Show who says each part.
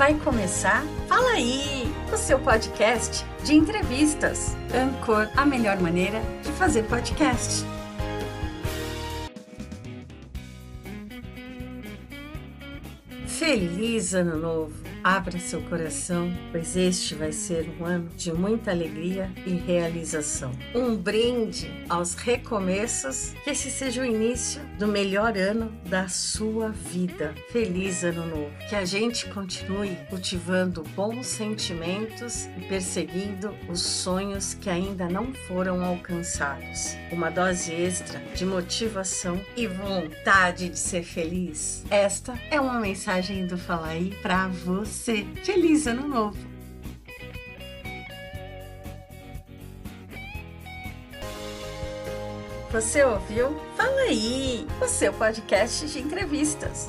Speaker 1: Vai começar Fala aí, o seu podcast de entrevistas. Ancor, a melhor maneira de fazer podcast. Feliz Ano Novo! Abra seu coração, pois este vai ser um ano de muita alegria e realização. Um brinde aos recomeços, que esse seja o início do melhor ano da sua vida. Feliz Ano Novo! Que a gente continue cultivando bons sentimentos e perseguindo os sonhos que ainda não foram alcançados. Uma dose extra de motivação e vontade de ser feliz. Esta é uma mensagem do Fala aí para você você. Feliz Ano Novo! Você ouviu? Fala aí! O seu podcast de entrevistas.